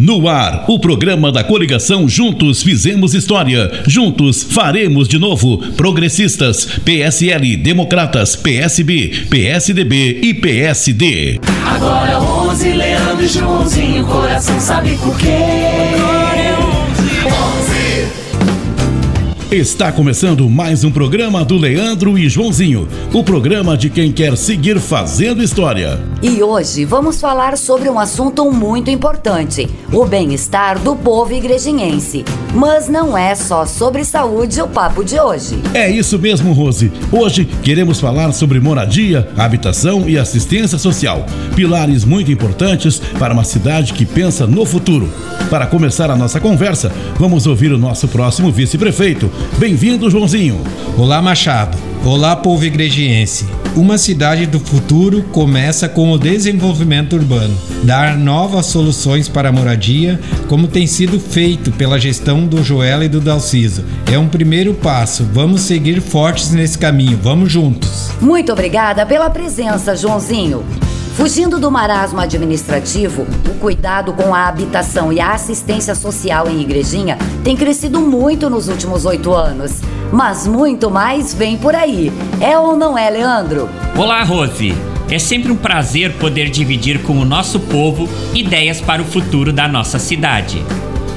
No ar, o programa da coligação Juntos Fizemos História. Juntos faremos de novo. Progressistas, PSL, Democratas, PSB, PSDB e PSD. Agora 11, Leandro e Joãozinho, coração sabe por quê? Está começando mais um programa do Leandro e Joãozinho, o programa de quem quer seguir fazendo história. E hoje vamos falar sobre um assunto muito importante: o bem-estar do povo igrejinhense. Mas não é só sobre saúde o papo de hoje. É isso mesmo, Rose. Hoje queremos falar sobre moradia, habitação e assistência social, pilares muito importantes para uma cidade que pensa no futuro. Para começar a nossa conversa, vamos ouvir o nosso próximo vice-prefeito, Bem-vindo, Joãozinho. Olá, Machado. Olá, povo igrejiense. Uma cidade do futuro começa com o desenvolvimento urbano, dar novas soluções para a moradia, como tem sido feito pela gestão do Joel e do Dalciso. É um primeiro passo. Vamos seguir fortes nesse caminho. Vamos juntos. Muito obrigada pela presença, Joãozinho. Fugindo do marasmo administrativo, o cuidado com a habitação e a assistência social em Igrejinha tem crescido muito nos últimos oito anos. Mas muito mais vem por aí. É ou não é, Leandro? Olá, Rose. É sempre um prazer poder dividir com o nosso povo ideias para o futuro da nossa cidade.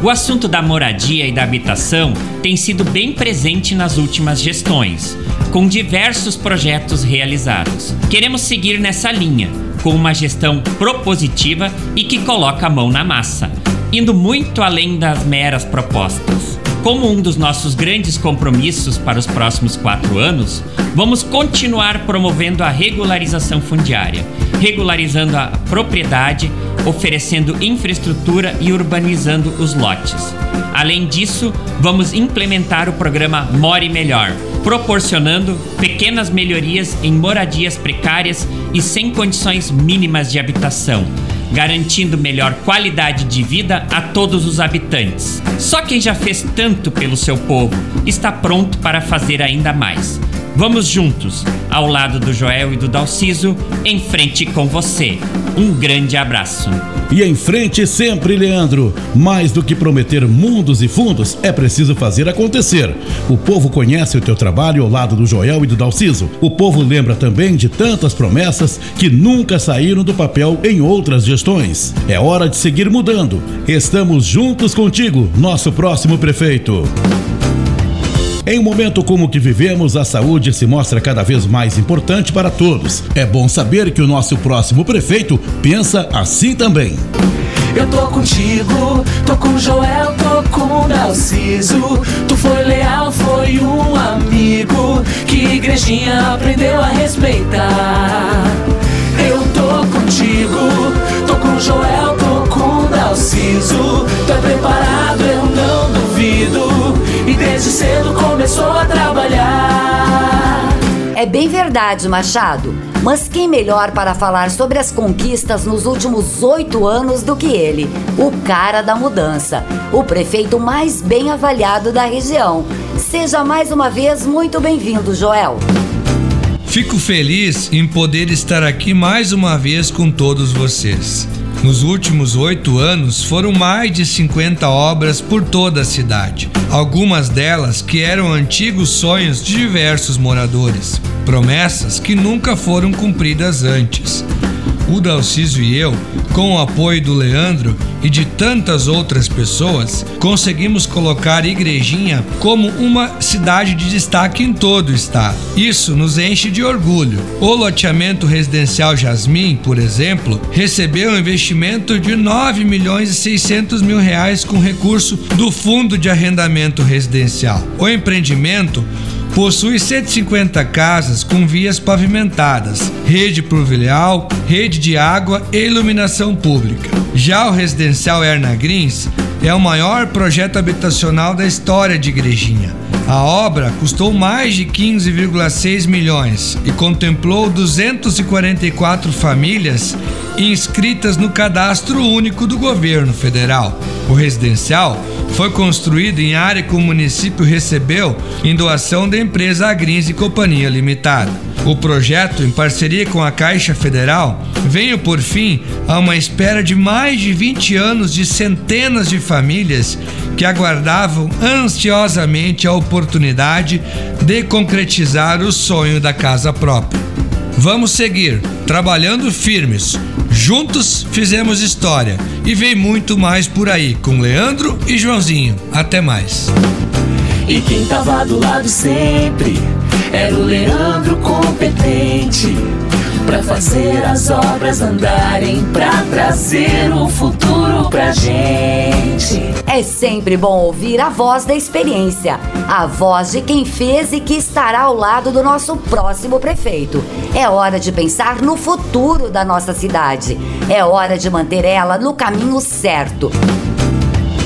O assunto da moradia e da habitação tem sido bem presente nas últimas gestões, com diversos projetos realizados. Queremos seguir nessa linha com uma gestão propositiva e que coloca a mão na massa, indo muito além das meras propostas. Como um dos nossos grandes compromissos para os próximos quatro anos, vamos continuar promovendo a regularização fundiária, regularizando a propriedade, oferecendo infraestrutura e urbanizando os lotes. Além disso, vamos implementar o programa More Melhor, proporcionando pequenas melhorias em moradias precárias e sem condições mínimas de habitação, garantindo melhor qualidade de vida a todos os habitantes. Só quem já fez tanto pelo seu povo está pronto para fazer ainda mais. Vamos juntos, ao lado do Joel e do Dalciso, em frente com você. Um grande abraço. E em frente sempre, Leandro. Mais do que prometer mundos e fundos, é preciso fazer acontecer. O povo conhece o teu trabalho ao lado do Joel e do Dalciso. O povo lembra também de tantas promessas que nunca saíram do papel em outras gestões. É hora de seguir mudando. Estamos juntos contigo, nosso próximo prefeito. Em um momento como o que vivemos, a saúde se mostra cada vez mais importante para todos. É bom saber que o nosso próximo prefeito pensa assim também. Eu tô contigo, tô com Joel, tô com Narciso. Tu foi leal, foi um amigo que igrejinha aprendeu a respeitar. Eu tô contigo, tô com Joel, tô com Narciso. Tô preparado, eu não duvido. E desde cedo começou a trabalhar. É bem verdade, Machado. Mas quem melhor para falar sobre as conquistas nos últimos oito anos do que ele? O cara da mudança, o prefeito mais bem avaliado da região. Seja mais uma vez muito bem-vindo, Joel. Fico feliz em poder estar aqui mais uma vez com todos vocês. Nos últimos oito anos foram mais de 50 obras por toda a cidade, algumas delas que eram antigos sonhos de diversos moradores, promessas que nunca foram cumpridas antes o Dalciso e eu, com o apoio do Leandro e de tantas outras pessoas, conseguimos colocar Igrejinha como uma cidade de destaque em todo o estado. Isso nos enche de orgulho. O loteamento residencial Jasmim, por exemplo, recebeu um investimento de 9 milhões e 600 mil reais com recurso do Fundo de Arrendamento Residencial. O empreendimento Possui 150 casas com vias pavimentadas, rede pluvial, rede de água e iluminação pública. Já o residencial Erna é o maior projeto habitacional da história de Igrejinha. A obra custou mais de 15,6 milhões e contemplou 244 famílias inscritas no cadastro único do governo federal. O residencial foi construído em área que o município recebeu em doação da empresa Agrins e Companhia Limitada. O projeto, em parceria com a Caixa Federal, veio por fim a uma espera de mais de 20 anos de centenas de famílias que aguardavam ansiosamente a oportunidade de concretizar o sonho da casa própria. Vamos seguir trabalhando firmes. Juntos fizemos história e vem muito mais por aí com Leandro e Joãozinho. Até mais. E quem tava do lado sempre era o Leandro competente Pra fazer as obras andarem, pra trazer o futuro pra gente. É sempre bom ouvir a voz da experiência, a voz de quem fez e que estará ao lado do nosso próximo prefeito. É hora de pensar no futuro da nossa cidade. É hora de manter ela no caminho certo.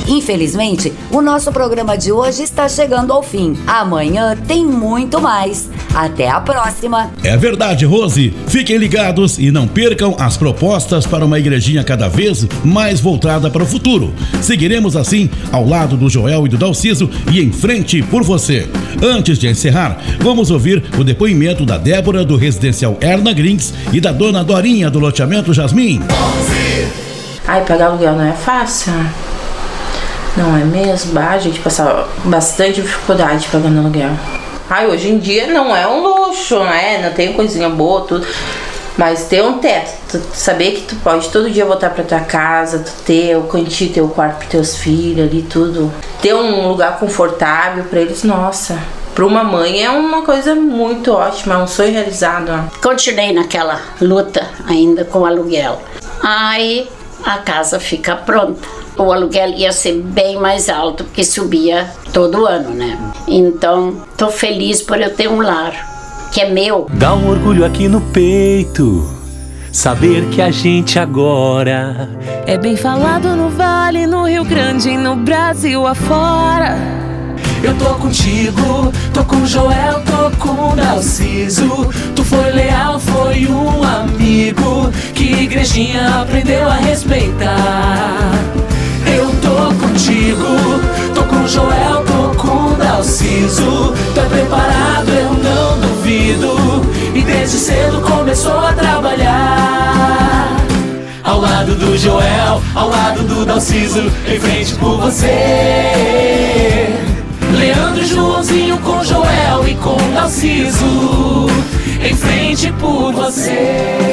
Infelizmente, o nosso programa de hoje está chegando ao fim. Amanhã tem muito mais. Até a próxima. É verdade, Rose. Fiquem ligados e não percam as propostas para uma igrejinha cada vez mais voltada para o futuro. Seguiremos assim ao lado do Joel e do Dalciso e em frente por você. Antes de encerrar, vamos ouvir o depoimento da Débora do residencial Erna Grings e da dona Dorinha do loteamento Jasmim. Ai, pagar aluguel não é fácil. Não é mesmo? Ah, a gente passa bastante dificuldade pagando aluguel. Ai, hoje em dia não é um luxo, né? Não tem coisinha boa, tudo. Mas ter um teto, tu saber que tu pode todo dia voltar pra tua casa, tu ter o cantinho, ter o quarto pros teus filhos ali, tudo. Ter um lugar confortável pra eles, nossa. Pra uma mãe é uma coisa muito ótima, é um sonho realizado. Ó. Continuei naquela luta ainda com aluguel. Aí a casa fica pronta o aluguel ia ser bem mais alto, porque subia todo ano, né? Então, tô feliz por eu ter um lar, que é meu. Dá um orgulho aqui no peito. Saber que a gente agora é bem falado no Vale, no Rio Grande e no Brasil afora. Eu tô contigo, tô com Joel, tô com Narciso. Tu foi leal, foi um amigo que igrejinha aprendeu a respeitar Dalciso. Tô preparado, eu não duvido. E desde cedo começou a trabalhar. Ao lado do Joel, ao lado do Dalciso, em frente por você. Leandro Joãozinho com Joel e com Dalciso, em frente por você.